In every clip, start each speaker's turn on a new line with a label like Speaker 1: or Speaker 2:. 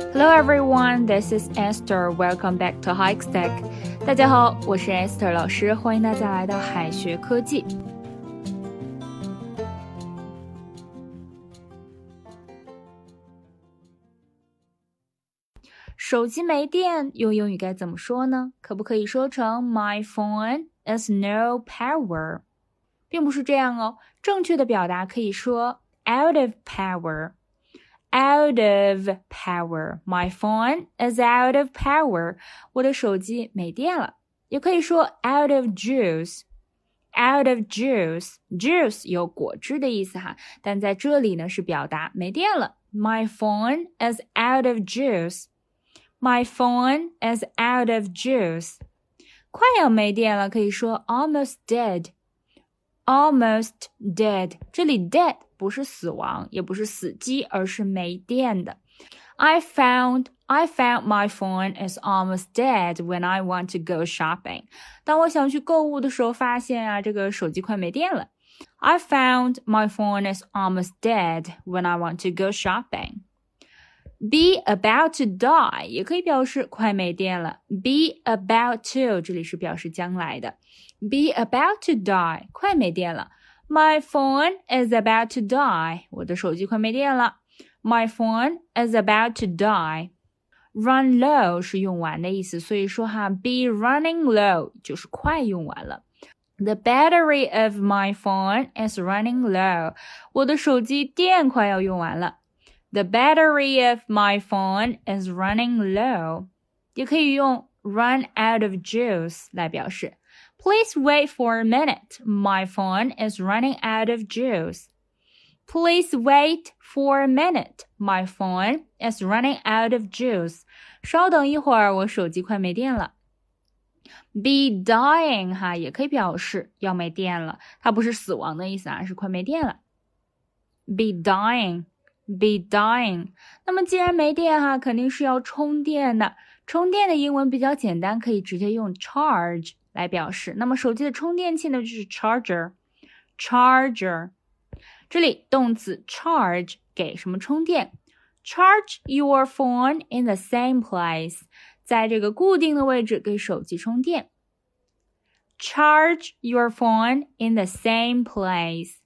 Speaker 1: Hello everyone, this is Esther. Welcome back to Hike Stack. 大家好，我是 Esther 老师，欢迎大家来到海学科技。手机没电，用英语该怎么说呢？可不可以说成 My phone is no power？并不是这样哦，正确的表达可以说 out of power。out of power. My phone is out of power. 我的手机没电了。也可以说 out of juice。out of juice。juice 有果汁的意思哈，但在这里呢是表达没电了。My phone is out of juice. My phone is out of juice. 快要没电了，可以说 almost dead。 almost dead。这里 dead 不是死亡，也不是死机，而是没电的。I found I found my phone is almost dead when I want to go shopping。当我想去购物的时候，发现啊，这个手机快没电了。I found my phone is almost dead when I want to go shopping。 Be about to die 也可以表示快没电了。Be about to 这里是表示将来的。Be about to die 快没电了。My phone is about to die. 我的手机快没电了。My phone is about to die. Run low 是用完的意思，所以说哈，be running low 就是快用完了。The battery of my phone is running low. 我的手机电快要用完了。 The battery of my phone is running low. 也可以用 run out of juice 来表示。Please wait for a minute. My phone is running out of juice. Please wait for a minute. My phone is running out of juice. 稍等一会儿，我手机快没电了。Be dying 哈，也可以表示要没电了，它不是死亡的意思啊，是快没电了。Be dying, Be dying。那么既然没电哈，肯定是要充电的。充电的英文比较简单，可以直接用 charge。来表示。那么手机的充电器呢，就是 charger，charger。这里动词 charge 给什么充电？Charge your phone in the same place，在这个固定的位置给手机充电。Charge your phone in the same place。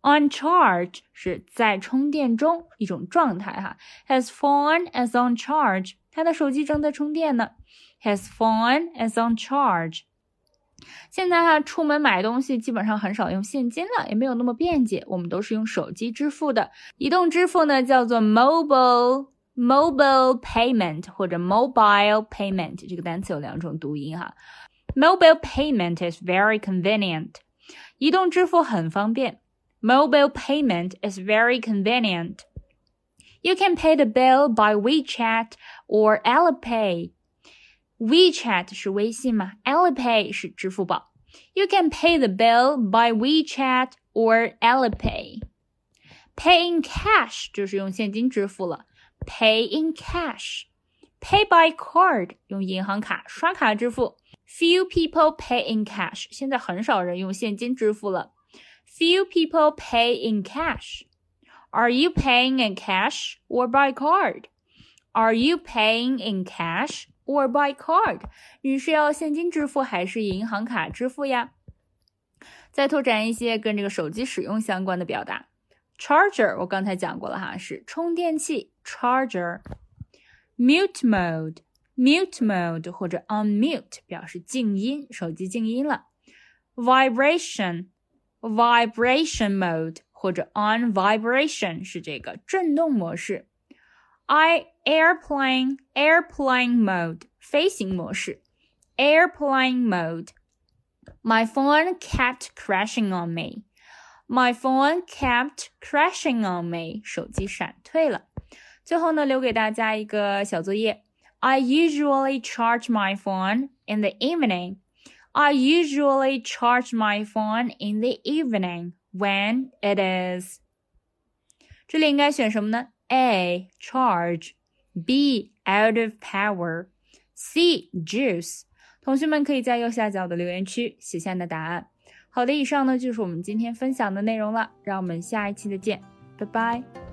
Speaker 1: On charge 是在充电中一种状态哈。His phone is on charge，他的手机正在充电呢。His phone is on charge。现在哈，出门买东西基本上很少用现金了，也没有那么便捷，我们都是用手机支付的。移动支付呢，叫做 mobile mobile payment 或者 mobile payment，这个单词有两种读音哈。Mobile payment is very convenient。移动支付很方便。Mobile payment is very convenient. You can pay the bill by WeChat or Alipay. WeChat 是微信嘛？Alipay 是支付宝。You can pay the bill by WeChat or Alipay. Pay in cash 就是用现金支付了。Pay in cash. Pay by card 用银行卡刷卡支付。Few people pay in cash. 现在很少人用现金支付了。 Few people pay in cash. Are you paying in cash or by card? Are you paying in cash or by card，你是要现金支付还是银行卡支付呀？再拓展一些跟这个手机使用相关的表达，charger 我刚才讲过了哈，是充电器 charger。mute mode，mute mode 或者 on mute 表示静音，手机静音了。 vibration，vibration mode 或者 on vibration 是这个震动模式。I airplane airplane mode 飞行模式 airplane mode. My phone kept crashing on me. My phone kept crashing on me. 手机闪退了。最后呢，留给大家一个小作业。I usually charge my phone in the evening. I usually charge my phone in the evening when it is. 这里应该选什么呢？a. Charge B. Out of power C. Juice 同学们可以在右下角的留言区写下你的答案。好的，以上呢就是我们今天分享的内容了，让我们下一期再见，拜拜。